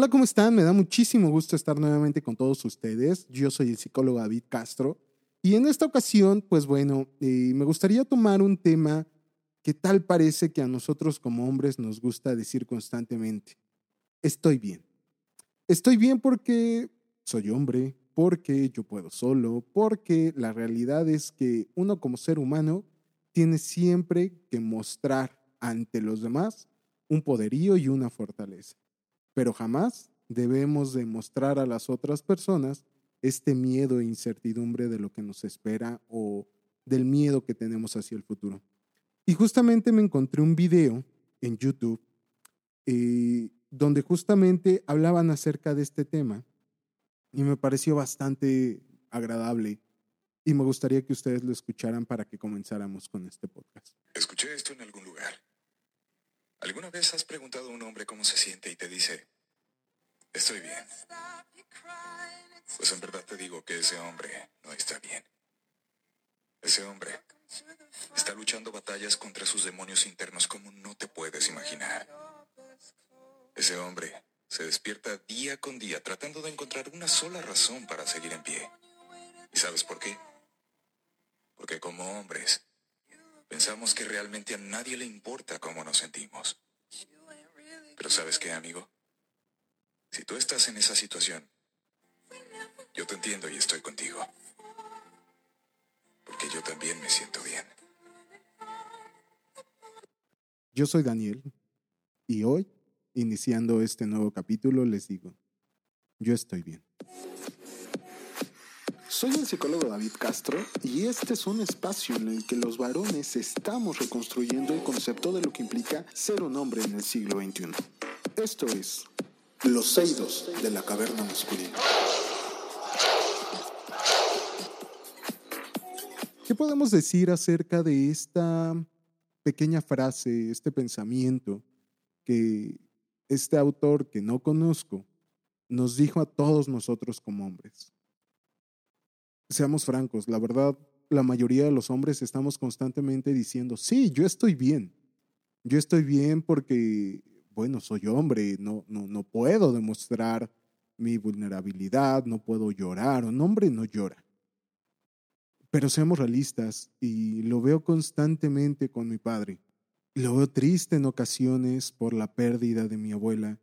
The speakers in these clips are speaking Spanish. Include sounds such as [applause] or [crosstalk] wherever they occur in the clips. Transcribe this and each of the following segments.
Hola, ¿cómo están? Me da muchísimo gusto estar nuevamente con todos ustedes. Yo soy el psicólogo David Castro y en esta ocasión, pues bueno, eh, me gustaría tomar un tema que tal parece que a nosotros como hombres nos gusta decir constantemente. Estoy bien. Estoy bien porque soy hombre, porque yo puedo solo, porque la realidad es que uno como ser humano tiene siempre que mostrar ante los demás un poderío y una fortaleza. Pero jamás debemos demostrar a las otras personas este miedo e incertidumbre de lo que nos espera o del miedo que tenemos hacia el futuro. Y justamente me encontré un video en YouTube eh, donde justamente hablaban acerca de este tema y me pareció bastante agradable y me gustaría que ustedes lo escucharan para que comenzáramos con este podcast. Escuché esto en algún lugar. ¿Alguna vez has preguntado a un hombre cómo se siente y te dice, estoy bien? Pues en verdad te digo que ese hombre no está bien. Ese hombre está luchando batallas contra sus demonios internos como no te puedes imaginar. Ese hombre se despierta día con día tratando de encontrar una sola razón para seguir en pie. ¿Y sabes por qué? Porque como hombres, pensamos que realmente a nadie le importa cómo nos sentimos. Pero ¿sabes qué, amigo? Si tú estás en esa situación, yo te entiendo y estoy contigo. Porque yo también me siento bien. Yo soy Daniel y hoy, iniciando este nuevo capítulo, les digo, yo estoy bien. Soy el psicólogo David Castro y este es un espacio en el que los varones estamos reconstruyendo el concepto de lo que implica ser un hombre en el siglo XXI. Esto es Los Seidos de la Caverna Masculina. ¿Qué podemos decir acerca de esta pequeña frase, este pensamiento que este autor que no conozco nos dijo a todos nosotros como hombres? Seamos francos, la verdad, la mayoría de los hombres estamos constantemente diciendo, sí, yo estoy bien. Yo estoy bien porque, bueno, soy hombre, no, no, no puedo demostrar mi vulnerabilidad, no puedo llorar, un hombre no llora. Pero seamos realistas, y lo veo constantemente con mi padre. Lo veo triste en ocasiones por la pérdida de mi abuela.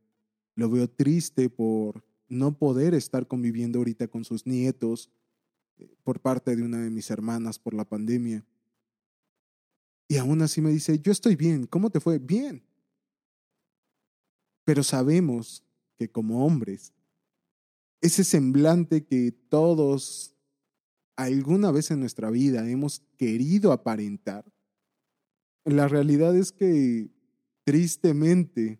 Lo veo triste por no poder estar conviviendo ahorita con sus nietos por parte de una de mis hermanas por la pandemia. Y aún así me dice, yo estoy bien, ¿cómo te fue? Bien. Pero sabemos que como hombres, ese semblante que todos alguna vez en nuestra vida hemos querido aparentar, la realidad es que tristemente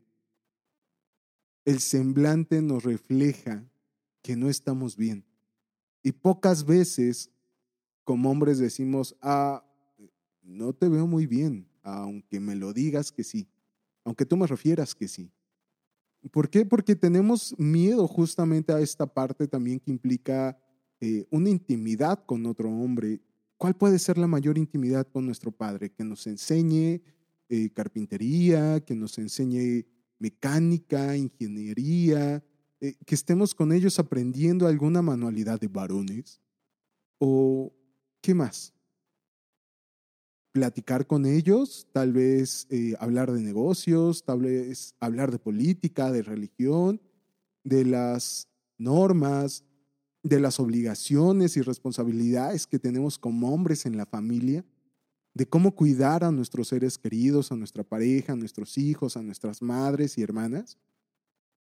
el semblante nos refleja que no estamos bien. Y pocas veces como hombres decimos, ah, no te veo muy bien, aunque me lo digas que sí, aunque tú me refieras que sí. ¿Por qué? Porque tenemos miedo justamente a esta parte también que implica eh, una intimidad con otro hombre. ¿Cuál puede ser la mayor intimidad con nuestro padre? Que nos enseñe eh, carpintería, que nos enseñe mecánica, ingeniería, eh, que estemos con ellos aprendiendo alguna manualidad de varones. ¿O qué más? Platicar con ellos, tal vez hablar de negocios, tal vez hablar de política, de religión, de las normas, de las obligaciones y responsabilidades que tenemos como hombres en la familia, de cómo cuidar a nuestros seres queridos, a nuestra pareja, a nuestros hijos, a nuestras madres y hermanas.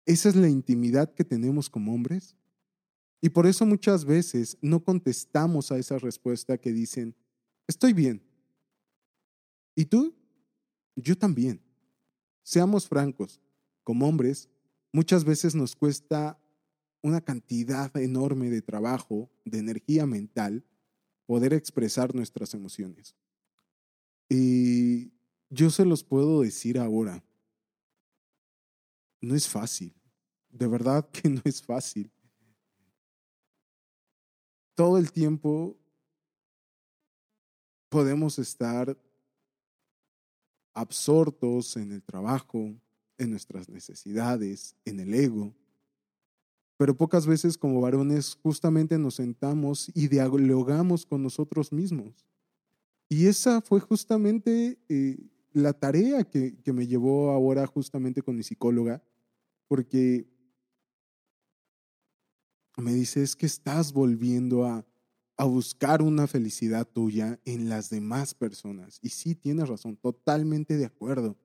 Esa es la intimidad que tenemos como hombres. Y por eso muchas veces no contestamos a esa respuesta que dicen, estoy bien. ¿Y tú? Yo también. Seamos francos, como hombres, muchas veces nos cuesta una cantidad enorme de trabajo, de energía mental, poder expresar nuestras emociones. Y yo se los puedo decir ahora, no es fácil, de verdad [laughs] que no es fácil. Todo el tiempo podemos estar absortos en el trabajo, en nuestras necesidades, en el ego, Pero pocas veces como varones justamente nos sentamos y dialogamos con nosotros mismos. Y esa fue justamente eh, la tarea que, que me llevó ahora justamente con mi psicóloga, porque me dice, es que estás volviendo a, a buscar una felicidad tuya en las demás personas. Y sí, tienes razón, totalmente de acuerdo.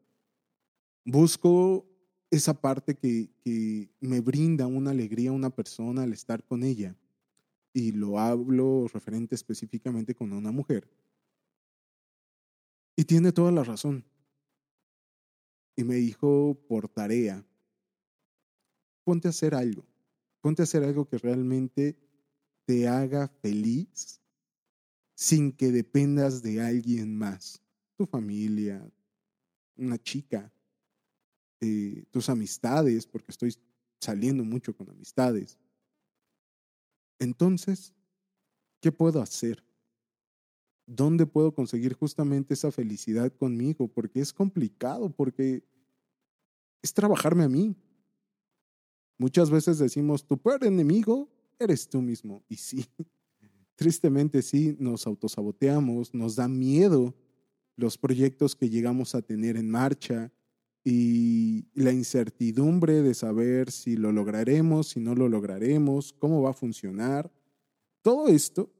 Busco esa parte que, que me brinda una alegría a una persona al estar con ella. Y lo hablo referente específicamente con una mujer. Y tiene toda la razón. Y me dijo por tarea, ponte a hacer algo. Ponte a hacer algo que realmente te haga feliz sin que dependas de alguien más. Tu familia, una chica, eh, tus amistades, porque estoy saliendo mucho con amistades. Entonces, ¿qué puedo hacer? ¿Dónde puedo conseguir justamente esa felicidad conmigo? Porque es complicado, porque es trabajarme a mí. Muchas veces decimos, tu peor enemigo eres tú mismo. Y sí, [laughs] tristemente sí, nos autosaboteamos, nos da miedo los proyectos que llegamos a tener en marcha y la incertidumbre de saber si lo lograremos, si no lo lograremos, cómo va a funcionar. Todo esto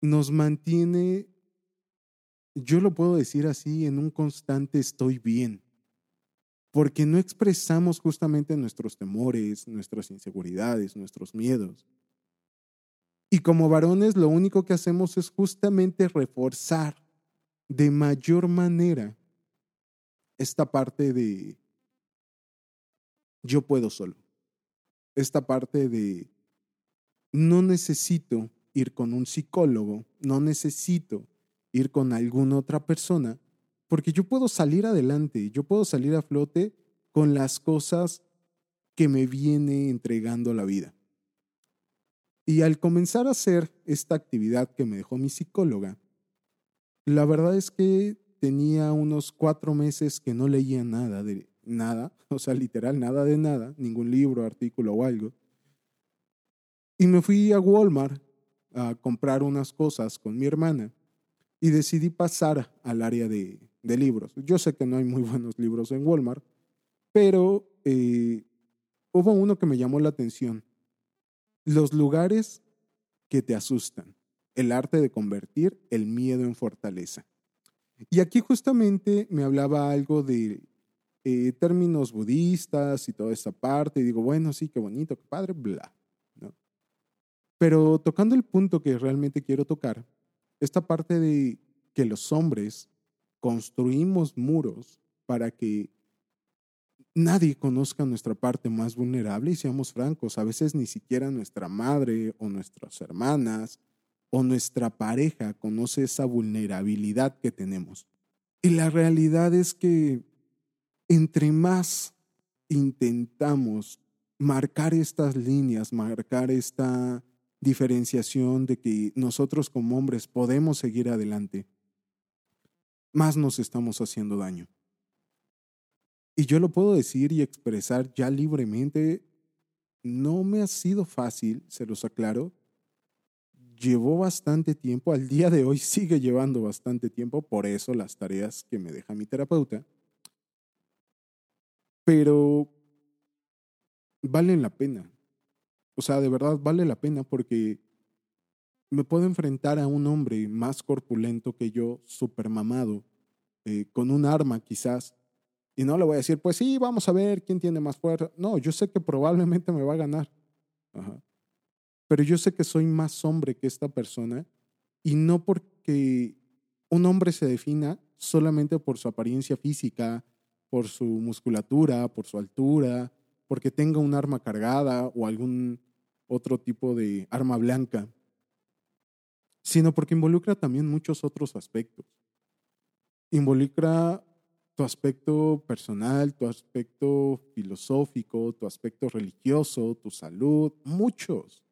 nos mantiene, yo lo puedo decir así, en un constante estoy bien porque no expresamos justamente nuestros temores, nuestras inseguridades, nuestros miedos. Y como varones lo único que hacemos es justamente reforzar de mayor manera esta parte de yo puedo solo. Esta parte de no necesito ir con un psicólogo, no necesito ir con alguna otra persona porque yo puedo salir adelante, yo puedo salir a flote con las cosas que me viene entregando la vida. Y al comenzar a hacer esta actividad que me dejó mi psicóloga, la verdad es que tenía unos cuatro meses que no leía nada de nada, [laughs] o sea, literal, nada de nada, ningún libro, artículo o algo. Y me fui a Walmart a comprar unas cosas con mi hermana y decidí pasar al área de, de libros. Yo sé que no hay muy [laughs] buenos libros en Walmart, pero eh, hubo uno que me llamó la atención. Los lugares que te asustan. El arte de convertir el miedo en fortaleza. Y aquí justamente me hablaba algo de eh, términos budistas y toda esa parte. Y digo, bueno, sí, qué bonito, qué padre, bla. ¿no? Pero tocando el punto que realmente quiero tocar, esta parte de que los hombres construimos muros para que nadie conozca nuestra parte más vulnerable y seamos francos, a veces ni siquiera nuestra madre o nuestras hermanas o nuestra pareja conoce esa vulnerabilidad que tenemos. Y la realidad es que entre más intentamos marcar estas líneas, marcar esta diferenciación de que nosotros como hombres podemos seguir adelante, más nos estamos haciendo daño. Y yo lo puedo decir y expresar ya libremente, no me ha sido fácil, se los aclaro. Llevó bastante tiempo, al día de hoy sigue llevando bastante tiempo, por eso las tareas que me deja mi terapeuta. Pero valen la pena. O sea, de verdad vale la pena porque me puedo enfrentar a un hombre más corpulento que yo, super mamado, eh, con un arma quizás, y no le voy a decir, pues sí, vamos a ver quién tiene más fuerza. No, yo sé que probablemente me va a ganar. Pero yo sé que soy más hombre que esta persona y no porque un hombre se defina solamente por su apariencia física, por su musculatura, por su altura, porque tenga un arma cargada o algún otro tipo de arma blanca sino porque involucra también muchos otros aspectos. Involucra tu aspecto personal, tu aspecto filosófico, tu aspecto religioso, tu salud, muchos.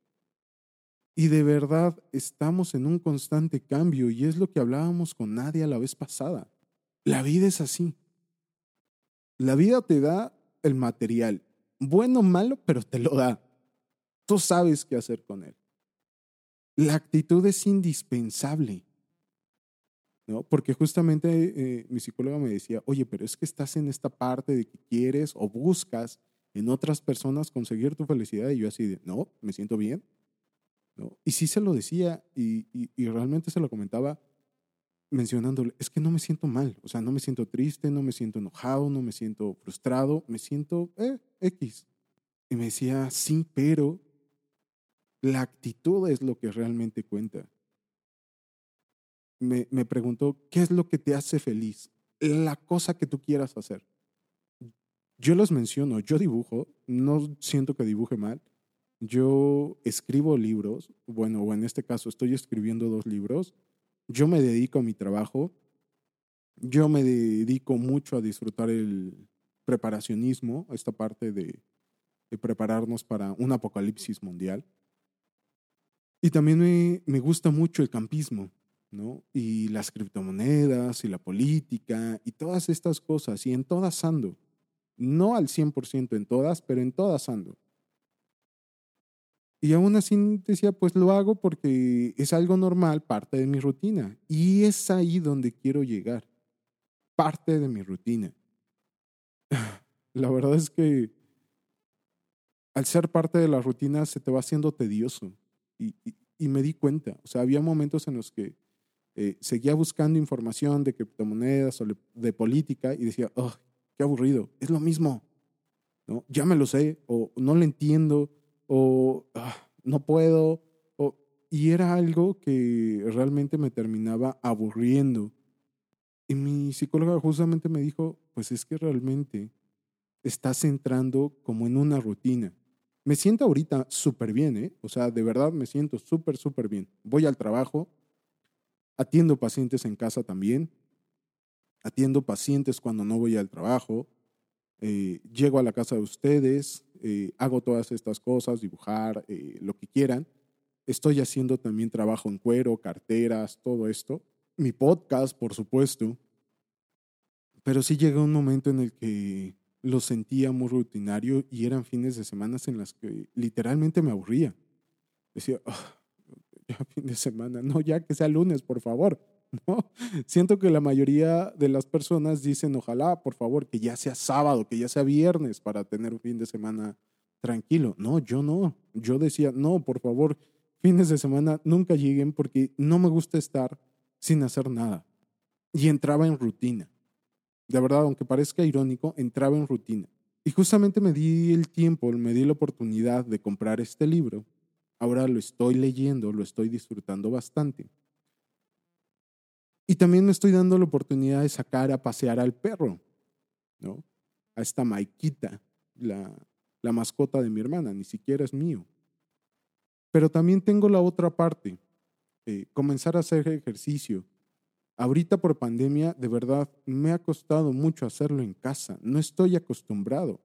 Y de verdad estamos en un constante cambio y es lo que hablábamos con Nadia la vez pasada. La vida es así. La vida te da el material, bueno o malo, pero te lo da. tú sabes qué hacer con él. La actitud es indispensable. ¿no? Porque justamente eh, mi psicóloga me decía, oye, pero es que estás en esta parte de que quieres o buscas en otras personas conseguir tu felicidad. Y yo así de, no, me siento bien. ¿no? Y sí se lo decía y, y, realmente se lo comentaba mencionándole, es que no me siento mal, o sea, no me siento triste, no me siento enojado, no me siento frustrado, me siento eh, X. Y me decía, sí, pero la actitud es lo que realmente cuenta me, me preguntó, ¿qué es lo que te hace feliz? La cosa que tú quieras hacer. Yo los menciono, yo dibujo, no siento que dibuje mal. Yo escribo libros, bueno, o en este caso estoy escribiendo dos libros. Yo me dedico a mi trabajo. Yo me dedico mucho a disfrutar el preparacionismo, esta parte de, de prepararnos para un apocalipsis mundial. Y también me, me gusta mucho el campismo. ¿no? Y las criptomonedas y la política y todas estas cosas, y en todas ando. No al 100% en todas, pero en todas ando. Y aún así decía, pues lo hago porque es algo normal, parte de mi rutina. Y es ahí donde quiero llegar, parte de mi rutina. [sighs] La verdad es que al ser parte de la rutina se te va haciendo tedioso. Y, me di cuenta, o sea, había momentos en los que eh, seguía buscando información de criptomonedas o de política y decía, oh, qué aburrido, es lo mismo, ¿no? Ya me lo sé, o no lo entiendo, o ah, no puedo, o, y era algo que realmente me terminaba aburriendo. Y mi psicóloga justamente me dijo, pues es que realmente estás entrando como en una rutina. Me siento ahorita súper bien, ¿eh? O sea, de verdad me siento súper, súper bien. Voy al trabajo, Atiendo pacientes en casa también. Atiendo pacientes cuando no voy al trabajo. Eh, llego a la casa de ustedes, eh, hago todas estas cosas, dibujar, eh, lo que quieran. Estoy haciendo también trabajo en cuero, carteras, todo esto. Mi podcast, por supuesto. Pero sí llegó un momento en el que lo sentía muy rutinario y eran fines de semana en las que literalmente me aburría. Decía, ah, [laughs] fin de semana, no, ya que sea lunes, por favor. [laughs] ¿no? Siento que la mayoría de las personas dicen, ojalá, por favor, que ya sea sábado, que ya sea viernes para tener un fin de semana tranquilo. No, yo no. Yo decía, no, por favor, fines de semana nunca lleguen porque no me gusta estar sin hacer nada. Y entraba en rutina. De verdad, aunque parezca irónico, entraba en rutina. Y justamente me di el tiempo, me di la oportunidad de comprar este libro Ahora lo estoy leyendo, lo estoy disfrutando bastante. Y también me estoy dando la oportunidad de sacar a pasear al perro, ¿no? A esta Maikita, la, mascota de mi hermana, ni siquiera es mío. Pero también tengo la otra parte, eh, comenzar a hacer ejercicio. Ahorita por pandemia, de verdad, me ha costado mucho hacerlo en casa. No estoy acostumbrado.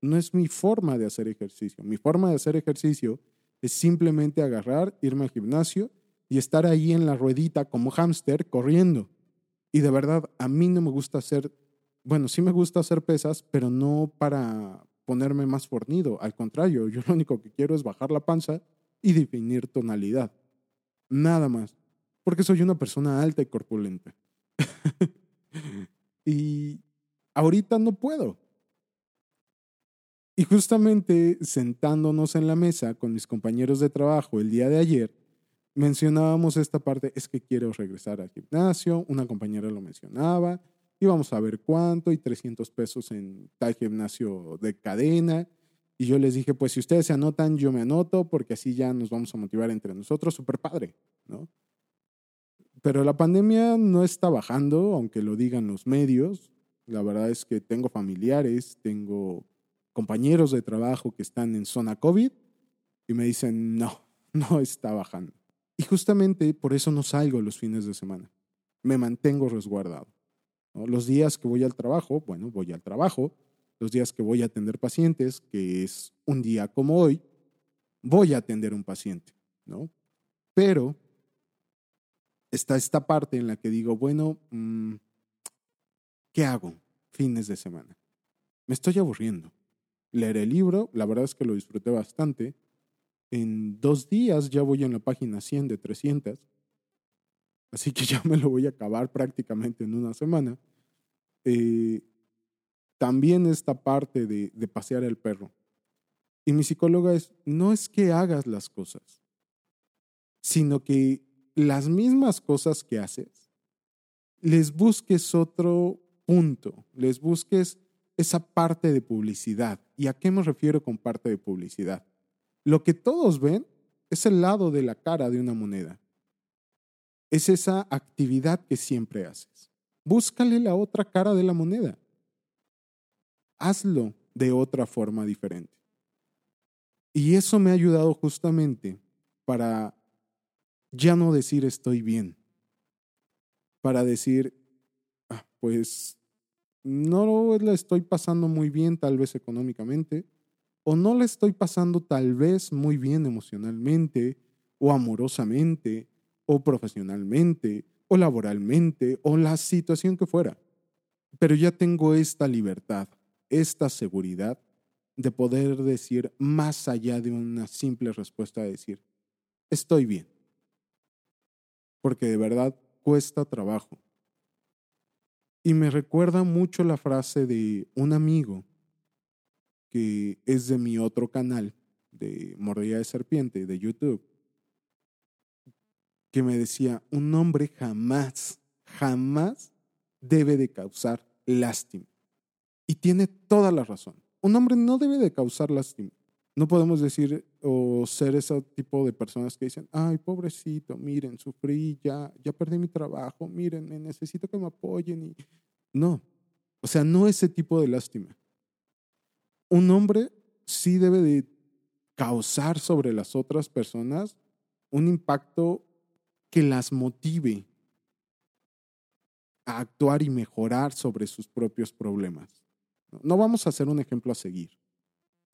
No es mi forma de hacer ejercicio. Mi forma de hacer ejercicio es simplemente agarrar, irme al gimnasio y estar ahí en la ruedita como hámster corriendo. Y de verdad, a mí no me gusta hacer, bueno, sí me gusta hacer pesas, pero no para ponerme más fornido. Al contrario, yo lo único que quiero es bajar la panza y definir tonalidad. Nada más. Porque soy una persona alta y corpulenta. [laughs] y ahorita no puedo. Y justamente sentándonos en la mesa con mis compañeros de trabajo el día de ayer, mencionábamos esta parte, es que quiero regresar al gimnasio, una compañera lo mencionaba, íbamos a ver cuánto y 300 pesos en tal gimnasio de cadena. Y yo les dije, pues si ustedes se anotan, yo me anoto, porque así ya nos vamos a motivar entre nosotros, súper padre, ¿no? Pero la pandemia no está bajando, aunque lo digan los medios. La verdad es que tengo familiares, tengo compañeros de trabajo que están en zona COVID y me dicen, no, [laughs] no está bajando. Y justamente por eso no salgo los fines de semana. Me mantengo resguardado. Los días que voy al trabajo, bueno, voy al trabajo. Los días que voy a atender pacientes, que es un día como hoy, voy a atender un paciente, ¿no? Pero está esta parte en la que digo, bueno, mm, ¿qué hago fines de semana? Me estoy aburriendo leer el libro, la verdad es que lo disfruté bastante. En dos días ya voy en la página 100 de 300. Así que [laughs] ya me lo voy a acabar prácticamente en una semana. Eh, también esta parte de, de pasear el perro. Y mi psicóloga es, no es que hagas las cosas, sino que las mismas cosas que haces, les busques otro punto, les busques esa parte de publicidad. ¿Y a qué me refiero con parte de publicidad? Lo que todos ven es el lado de la cara de una moneda. Es esa actividad que siempre haces. Búscale la otra cara de la moneda. Hazlo de otra forma diferente. Y eso me ha ayudado justamente para ya no decir estoy bien, para decir, ah, pues no la estoy pasando muy bien tal vez económicamente, o no la estoy pasando tal vez muy bien emocionalmente, o amorosamente, o profesionalmente, o laboralmente, o la situación que fuera. Pero ya tengo esta libertad, esta seguridad de poder decir más allá de una simple respuesta, de decir, estoy bien porque de verdad cuesta trabajo. Y me recuerda mucho la frase de un amigo que es de mi otro canal de Mordida de Serpiente de YouTube, que me decía, un hombre jamás, jamás debe de causar lástima. Y tiene toda la razón. Un hombre no debe de causar lástima. No podemos decir o ser ese tipo de personas que dicen, ay, pobrecito, miren, sufrí, ya, ya perdí mi trabajo, miren, necesito que me apoyen. Y... No, o sea, no ese tipo de lástima. Un hombre sí debe de causar sobre las otras personas un impacto que las motive a actuar y mejorar sobre sus propios problemas. No vamos a hacer un ejemplo a seguir.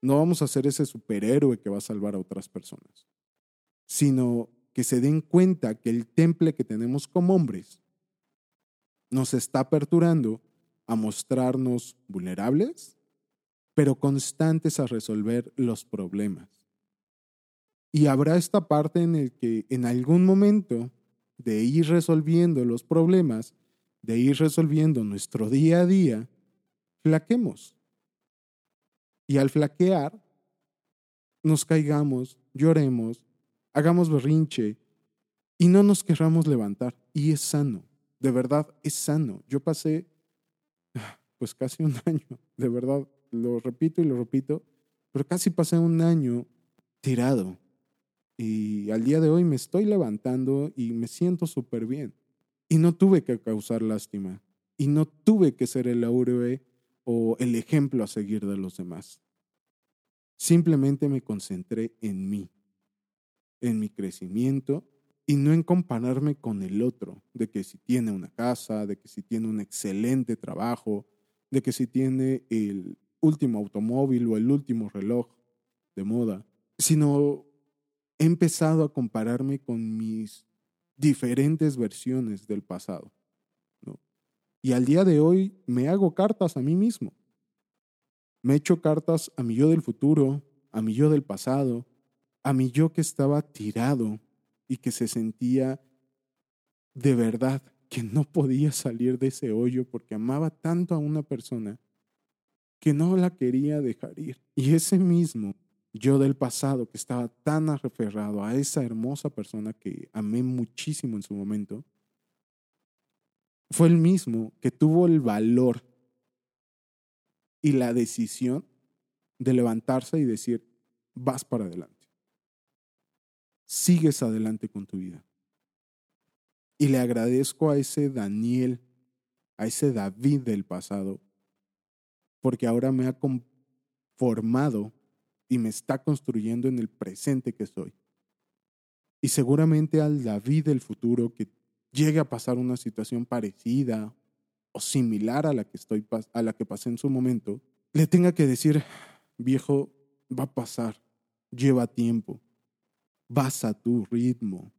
No vamos a ser ese superhéroe que va a salvar a otras personas, sino que se den cuenta que el temple que tenemos como hombres nos está aperturando a mostrarnos vulnerables, pero constantes a resolver los problemas. Y habrá esta parte en el que en algún momento de ir resolviendo los problemas, de ir resolviendo nuestro día a día, flaquemos. Y al flaquear, nos caigamos, lloremos, hagamos berrinche y no nos querramos levantar. Y es sano, de verdad es sano. Yo pasé [sighs] pues casi un [laughs] año, de verdad, lo repito y lo repito, pero casi pasé un año tirado. Y al día de hoy me estoy levantando y me siento súper bien. Y no tuve que causar lástima. Y no tuve que ser el héroe o el ejemplo a seguir de los demás. Simplemente me concentré en mí, en mi crecimiento y no en compararme con el otro, de que si tiene una casa, de que si tiene un excelente trabajo, de que si tiene el último automóvil o el último reloj de moda, sino he empezado a compararme con mis diferentes versiones del pasado. Y al día de hoy me hago cartas a mí mismo. Me echo cartas a mi yo del futuro, a mi yo del pasado, a mi yo que estaba tirado y que se sentía de verdad que no podía salir de ese hoyo porque amaba tanto a una persona que no la quería dejar ir. Y ese mismo yo del pasado que estaba tan aferrado a esa hermosa persona que amé muchísimo en su momento, fue el mismo que tuvo el valor y la decisión de levantarse y decir, vas para adelante. Sigues adelante con tu vida. Y le agradezco a ese Daniel, a ese David del pasado, porque ahora me ha conformado y me está construyendo en el presente que soy. Y seguramente al David del futuro que llegue a pasar una situación parecida o similar a la que, estoy, a la que pasé en su momento, le tenga que decir, viejo, va a pasar, lleva tiempo, vas a tu ritmo.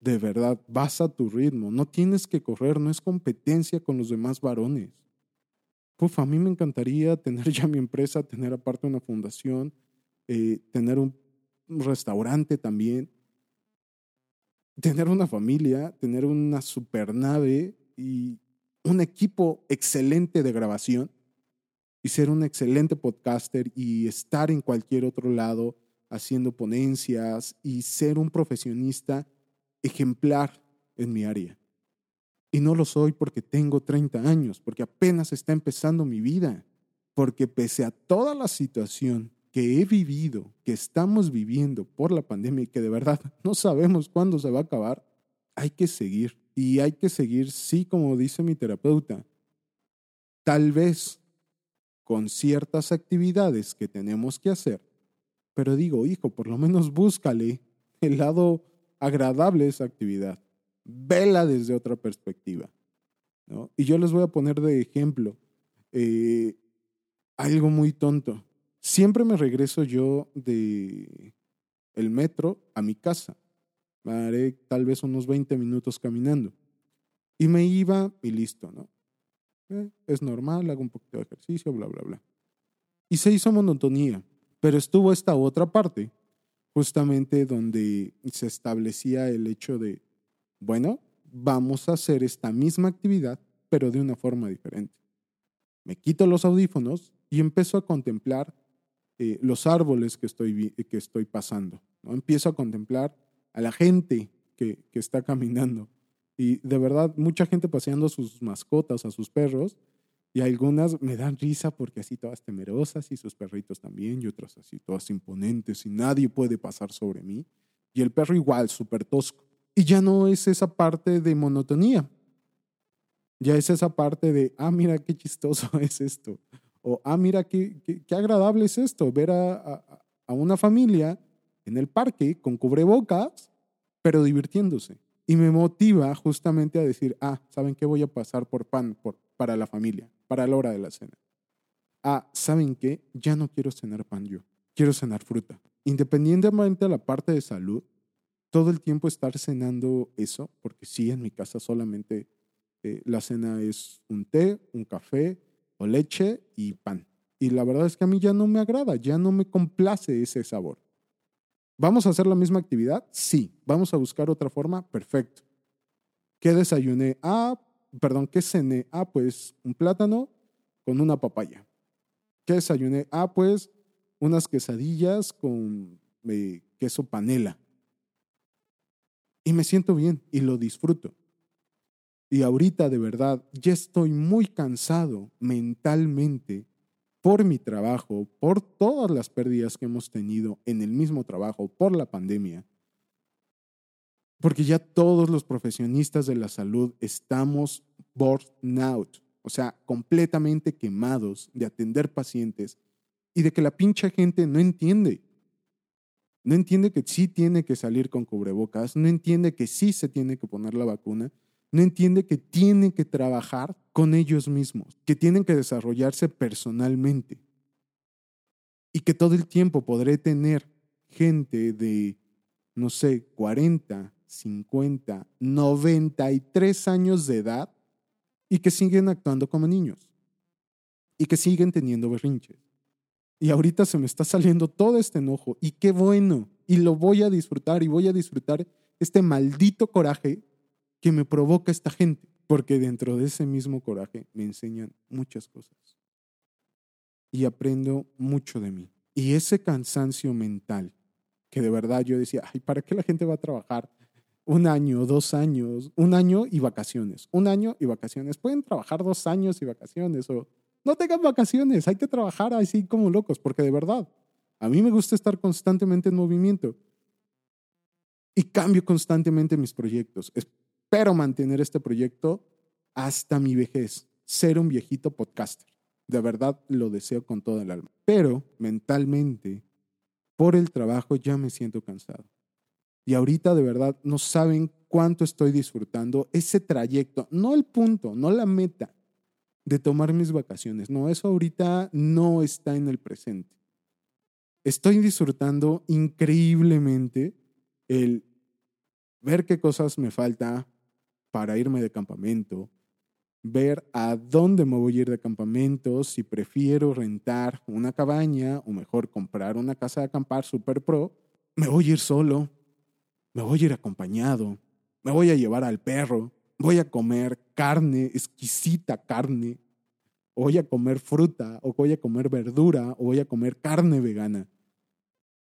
De verdad, vas a tu ritmo, no tienes que correr, no es competencia con los demás varones. Puf, a mí me encantaría tener ya mi empresa, tener aparte una fundación, eh, tener un restaurante también, tener una familia, tener una supernave y un equipo excelente de grabación y ser un excelente podcaster y estar en cualquier otro lado haciendo ponencias y ser un profesionista ejemplar en mi área. Y no lo soy porque tengo 30 años, porque apenas está empezando mi vida, porque pese a toda la situación que he vivido, que estamos viviendo por la pandemia y que de verdad [laughs] no sabemos cuándo se va a acabar, hay que seguir. Y hay que seguir, sí, como dice mi terapeuta, tal vez con ciertas actividades que tenemos que hacer, pero digo, hijo, por lo menos búscale el lado agradable de esa actividad. Vela desde otra perspectiva. ¿no? Y yo les voy a poner de ejemplo eh, algo muy tonto. Siempre me regreso yo de el metro a mi casa. Haré tal vez unos 20 minutos caminando. Y me iba y listo, ¿no? Eh, es normal, hago un poquito de ejercicio, bla, bla, bla. Y se hizo monotonía. Pero estuvo esta otra parte, justamente donde se establecía el hecho de, bueno, vamos a hacer esta misma actividad, pero de una forma diferente. Me quito los audífonos y empiezo a contemplar eh, los árboles que estoy, que estoy pasando. ¿no? Empiezo a contemplar a la gente que, que está caminando. Y de verdad, mucha gente paseando a sus mascotas, a sus perros, y algunas me dan risa porque así todas temerosas y sus perritos también, y otras así todas imponentes y nadie puede pasar sobre mí. Y el perro igual, súper tosco. Y ya no es esa parte de monotonía. Ya es esa parte de, ah, mira qué chistoso [laughs] es esto. O, ah, mira qué, qué, agradable es esto, ver a, a, una familia en el parque con cubrebocas, pero divirtiéndose. Y me motiva justamente a decir, ah, ¿saben qué? Voy a pasar por pan por, para la familia, para la hora de la cena. Ah, ¿saben qué? Ya no quiero cenar pan yo, quiero cenar fruta. Independientemente de la parte de salud, todo el tiempo estar cenando eso, porque sí, en mi casa solamente eh, la cena es un té, un café, o leche y pan. Y la verdad es que a mí ya no me agrada, ya no me complace ese sabor. ¿Vamos a hacer la misma actividad? Sí. ¿Vamos a buscar otra forma? Perfecto. ¿Qué desayuné? Ah, perdón, ¿qué cené? Ah, pues un plátano con una papaya. ¿Qué desayuné? Ah, pues unas quesadillas con eh, queso panela. Y me siento bien y lo disfruto. Y ahorita de verdad ya estoy muy cansado mentalmente por mi trabajo, por todas las pérdidas que hemos tenido en el mismo trabajo, por la pandemia. Porque ya todos los profesionistas de la salud estamos burnt out, o sea, completamente quemados de atender pacientes y de que la pincha gente no entiende. No entiende que sí tiene que salir con cubrebocas, no entiende que sí se tiene que poner la vacuna no entiende que tienen que trabajar con ellos mismos, que tienen que desarrollarse personalmente y que todo el tiempo podré tener gente de, no sé, 40, 50, 93 años de edad y que siguen actuando como niños y que siguen teniendo berrinches. Y ahorita se me está saliendo todo este enojo y qué bueno, y lo voy a disfrutar y voy a disfrutar este maldito coraje que me provoca esta gente, porque dentro de ese mismo coraje me enseñan muchas cosas y aprendo mucho de mí. Y ese cansancio mental, que de verdad yo decía, ay, ¿para qué la gente va a trabajar un año, dos años, un año y vacaciones? Un año y vacaciones. Pueden trabajar dos años y vacaciones o no tengan vacaciones, hay que trabajar así como locos, porque de verdad, a mí me gusta estar constantemente en movimiento y cambio constantemente mis proyectos espero mantener este proyecto hasta mi vejez, ser un viejito podcaster. De verdad lo deseo con todo el alma. Pero mentalmente, por el trabajo ya me siento cansado. Y ahorita de verdad no saben cuánto estoy disfrutando ese trayecto, no el punto, no la meta de tomar mis vacaciones. No, eso ahorita no está en el presente. Estoy disfrutando increíblemente el ver qué cosas me falta, para irme de campamento, ver a dónde me voy a ir de campamento, si prefiero rentar una cabaña o mejor comprar una casa de acampar super pro me voy a ir solo, me voy a ir acompañado, me voy a llevar al perro, voy a comer carne, exquisita carne, voy a comer fruta, o voy a comer verdura, o voy a comer carne vegana.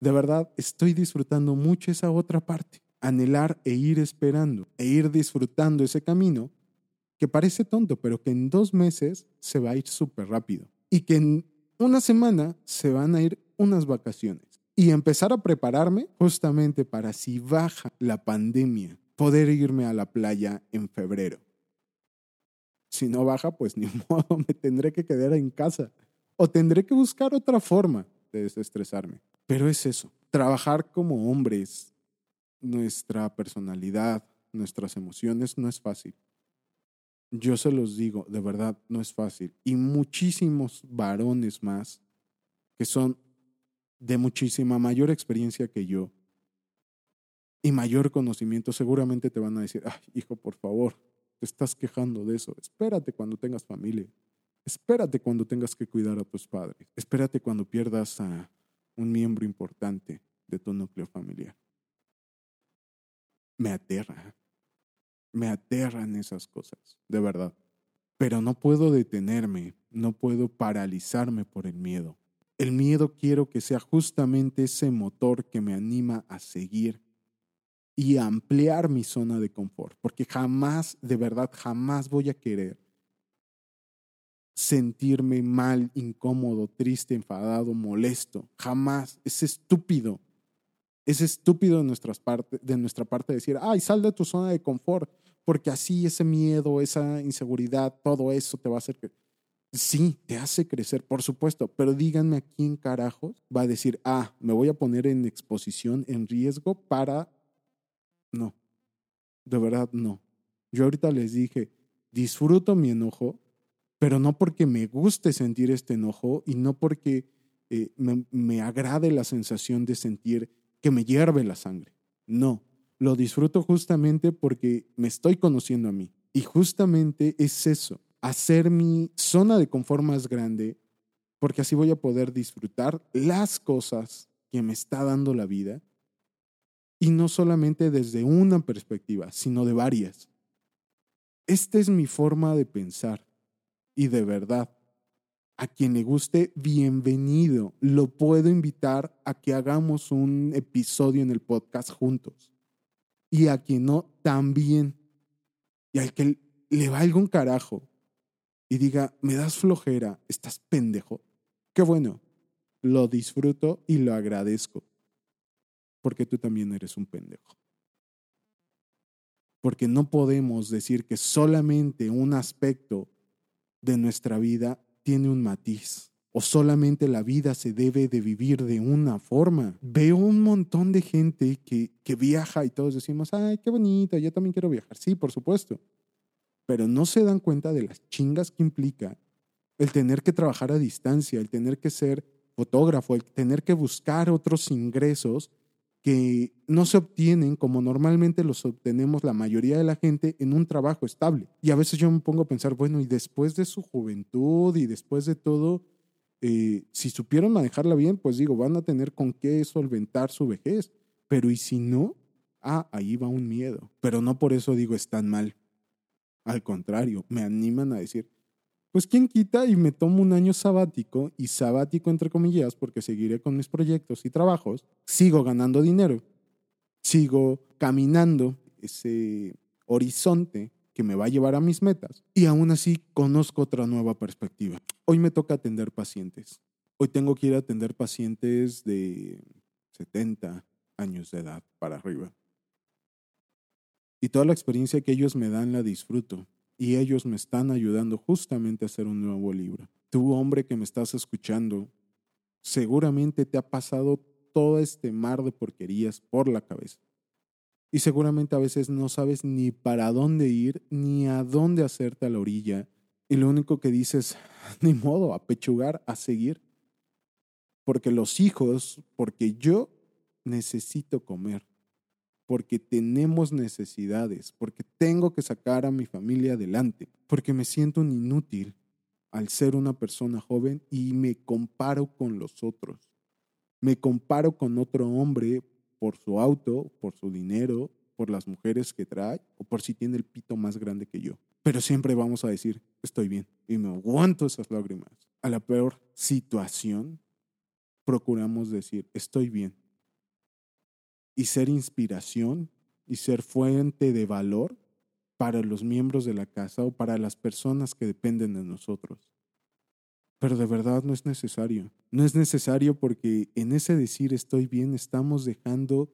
De verdad, estoy disfrutando mucho esa otra parte, anhelar e ir esperando, e ir disfrutando ese camino que parece tonto, pero que en dos meses se va a ir súper rápido. Y que en una semana se van a ir unas vacaciones. Y empezar a prepararme justamente para si baja la pandemia, poder irme a la playa en febrero. Si no baja, pues ni [laughs] modo, me tendré que quedar en casa. O tendré que buscar otra forma de desestresarme. Pero es eso, trabajar como hombres, nuestra personalidad, nuestras emociones no es fácil. Yo se los digo, de verdad, no es fácil. Y muchísimos varones más que son de muchísima mayor experiencia que yo y mayor conocimiento, seguramente te van a decir, ay, hijo, por favor, te estás quejando de eso. Espérate cuando tengas familia. Espérate cuando tengas que cuidar a tus padres. Espérate cuando pierdas a un miembro importante de tu núcleo familiar. Me aterra. Me aterran esas cosas, de verdad. Pero no puedo detenerme, no puedo paralizarme por el miedo. El miedo quiero que sea justamente ese motor que me anima a seguir y a ampliar mi zona de confort, porque jamás, de verdad, jamás voy a querer sentirme mal, incómodo, triste, enfadado, molesto. Jamás. Es estúpido. Es estúpido de, nuestras parte, de nuestra parte decir, ay, sal de tu zona de confort porque así ese miedo, esa inseguridad, todo eso te va a hacer que... Sí, te hace crecer, por supuesto, pero díganme a quién carajos va a decir, ah, me voy a poner en exposición, en riesgo para... No, de verdad no. Yo ahorita les dije, disfruto mi enojo, pero no porque me guste sentir este enojo y no porque eh, me, me agrade la sensación de sentir que me hierve la sangre. No, lo disfruto justamente porque me estoy conociendo a mí. Y justamente es eso, hacer mi zona de confort más grande, porque así voy a poder disfrutar las cosas que me está dando la vida. Y no solamente desde una perspectiva, sino de varias. Esta es mi forma de pensar. Y de verdad, a quien le guste, bienvenido. Lo puedo invitar a que hagamos un episodio en el podcast juntos y a quien no también. Y al que le valga un carajo y diga, me das flojera, estás pendejo. Qué bueno, lo disfruto y lo agradezco. Porque tú también eres un pendejo. Porque no podemos decir que solamente un aspecto de nuestra vida tiene un matiz o solamente la vida se debe de vivir de una forma. Veo un montón de gente que, que viaja y todos decimos, ay, qué bonito, yo también quiero viajar. Sí, por supuesto. Pero no se dan cuenta de las chingas que implica el tener que trabajar a distancia, el tener que ser fotógrafo, el tener que buscar otros ingresos que no se obtienen como normalmente los obtenemos la mayoría de la gente en un trabajo estable. Y a veces yo me pongo a pensar, bueno, y después de su juventud y después de todo, eh, si supieron manejarla bien, pues digo, van a tener con qué solventar su vejez. Pero ¿y si no? Ah, ahí va un miedo. Pero no por eso digo están mal. Al contrario, me animan a decir, pues quién quita y me tomo un año sabático y sabático entre comillas porque seguiré con mis proyectos y trabajos, sigo ganando dinero, sigo caminando ese horizonte que me va a llevar a mis metas y aún así conozco otra nueva perspectiva. Hoy me toca atender pacientes. Hoy tengo que ir a atender pacientes de 70 años de edad para arriba. Y toda la experiencia que ellos me dan la disfruto y ellos me están ayudando justamente a hacer un nuevo libro. Tú, hombre que me estás escuchando, seguramente te ha pasado todo este mar de porquerías por la cabeza. Y seguramente a veces no sabes ni para dónde ir, ni a dónde hacerte a la orilla. Y lo único que dices, [laughs] ni modo, a pechugar, a seguir. Porque los hijos, porque yo necesito comer, porque tenemos necesidades, porque tengo que sacar a mi familia adelante, porque me siento un inútil al ser una persona joven y me comparo con los otros. Me comparo con otro hombre por su auto, por su dinero, por las mujeres que trae o por si tiene el pito más grande que yo. Pero siempre vamos a decir, estoy bien y me aguanto esas lágrimas. A la peor situación, procuramos decir, estoy bien. Y ser inspiración y ser fuente de valor para los miembros de la casa o para las personas que dependen de nosotros. Pero de verdad no es necesario. No es necesario porque en ese decir estoy bien estamos dejando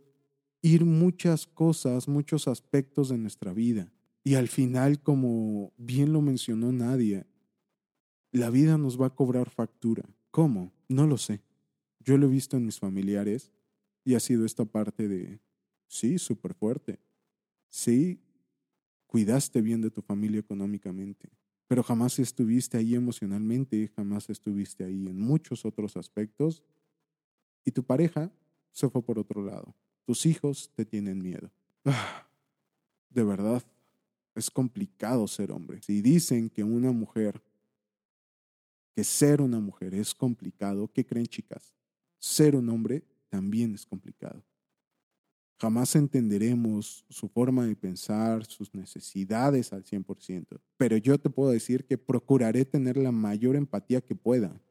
ir muchas cosas, muchos aspectos de nuestra vida. Y al final, como bien lo mencionó Nadia, la vida nos va a cobrar factura. ¿Cómo? No lo sé. Yo lo he visto en mis familiares y ha sido esta parte de, sí, súper fuerte. Sí, cuidaste bien de tu familia económicamente, pero jamás estuviste ahí emocionalmente, jamás estuviste ahí en muchos otros aspectos y tu pareja se fue por otro lado. Tus hijos te tienen miedo. Ah, de verdad, es complicado ser hombre. Si dicen que una mujer, que ser una mujer es complicado, ¿qué creen chicas? Ser un hombre también es complicado. Jamás entenderemos su forma de pensar, sus necesidades al 100%, pero yo te puedo decir que procuraré tener la mayor empatía que pueda.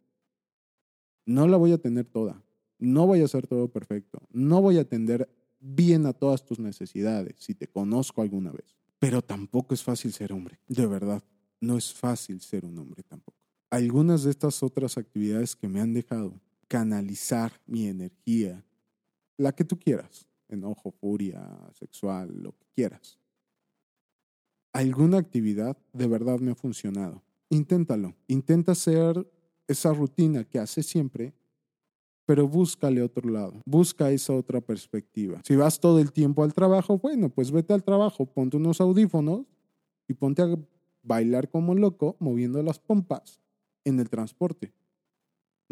No la voy a tener toda, no voy a hacer todo perfecto, no voy a atender bien a todas tus necesidades si te conozco alguna vez, pero tampoco es fácil ser hombre, de verdad, no es fácil ser un hombre tampoco. Algunas de estas otras actividades que me han dejado canalizar mi energía, la que tú quieras, enojo, furia, sexual, lo que quieras. Alguna actividad de verdad me ha funcionado. Inténtalo. Intenta hacer esa rutina que haces siempre pero búscale otro lado, busca esa otra perspectiva. Si vas todo el tiempo al trabajo, bueno, pues vete al trabajo, ponte unos audífonos y ponte a bailar como loco moviendo las pompas en el transporte.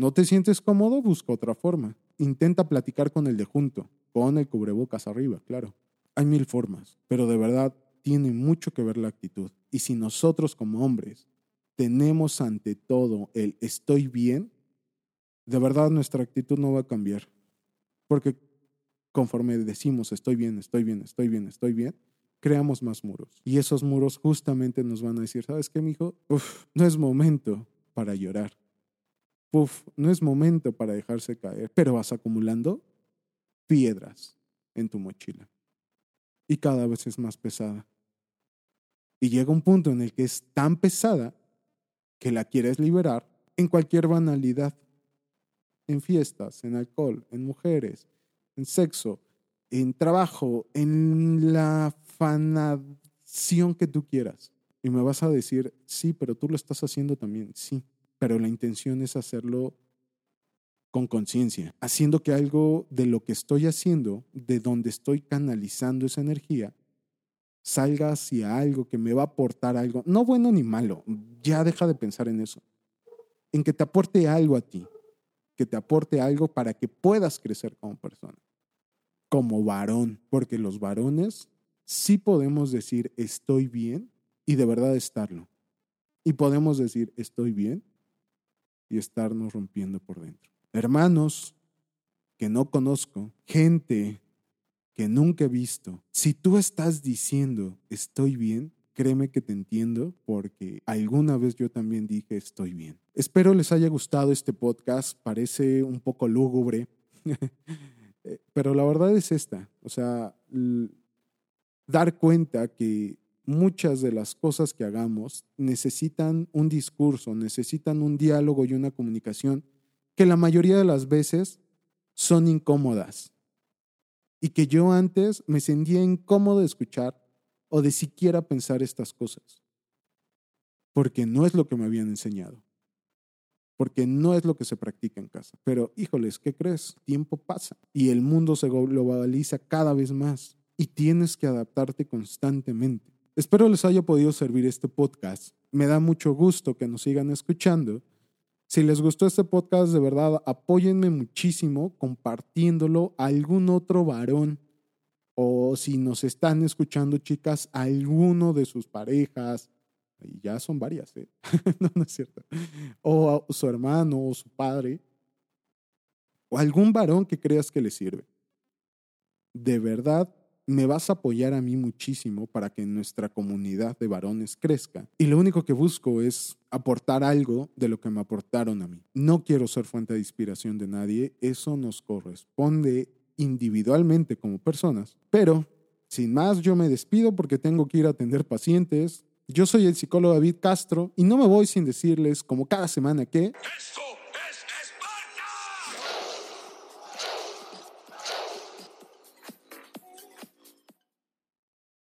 ¿No te sientes cómodo? Busca otra forma. Intenta platicar con el de junto, pon el cubrebocas arriba, claro. Hay mil formas, pero de verdad tiene mucho que ver la actitud. Y si nosotros como hombres tenemos ante todo el estoy bien, de verdad nuestra actitud no va a cambiar. Porque conforme decimos estoy bien, estoy bien, estoy bien, estoy bien, creamos más muros. Y esos muros justamente nos van a decir, ¿sabes qué, mijo? Uf, no es momento para llorar. Uf, no es momento para dejarse caer, pero vas acumulando piedras en tu mochila. Y cada vez es más pesada. Y llega un punto en el que es tan pesada que la quieres liberar en cualquier banalidad en fiestas, en alcohol, en mujeres, en sexo, en trabajo, en la fanación que tú quieras. Y me vas a decir, sí, pero tú lo estás haciendo también, sí, pero la intención es hacerlo con conciencia, haciendo que algo de lo que estoy haciendo, de donde estoy canalizando esa energía, salga hacia algo que me va a aportar algo, no bueno ni malo, ya deja de pensar en eso, en que te aporte algo a ti, que te aporte algo para que puedas crecer como persona, como varón, porque los varones sí podemos decir estoy bien y de verdad estarlo. Y podemos decir estoy bien y estarnos rompiendo por dentro. Hermanos que no conozco, gente que nunca he visto, si tú estás diciendo estoy bien, créeme que te entiendo porque alguna vez yo también dije estoy bien. Espero les haya gustado este podcast, parece un poco lúgubre, [laughs] eh, pero la verdad es esta, o sea, dar cuenta que muchas de las cosas que hagamos necesitan un discurso, necesitan un diálogo y una comunicación que la mayoría de las veces son incómodas y que yo antes me sentía incómodo de escuchar o de siquiera pensar estas cosas. Porque no es lo que me habían enseñado. Porque no es lo que se practica en casa. Pero, híjoles, ¿qué crees? Tiempo pasa y el mundo se globaliza cada vez más y tienes que adaptarte constantemente. Espero les haya podido servir este podcast. Me da mucho gusto que nos sigan escuchando. Si les gustó este podcast, de verdad, apóyenme muchísimo compartiéndolo a algún otro varón o si nos están escuchando, chicas, alguno de sus parejas, y ya son varias, ¿eh? [laughs] no, no es cierto, o su hermano o su padre, o algún varón que creas que le sirve. de verdad me vas a apoyar a mí muchísimo para que nuestra comunidad de varones crezca. Y lo único que busco es aportar algo de lo que me aportaron a mí. No quiero ser fuente de inspiración de nadie, eso nos corresponde individualmente como personas. Pero, sin más, yo me despido porque tengo que ir a atender pacientes. Yo soy el psicólogo David Castro y no me voy sin decirles, como cada semana, que...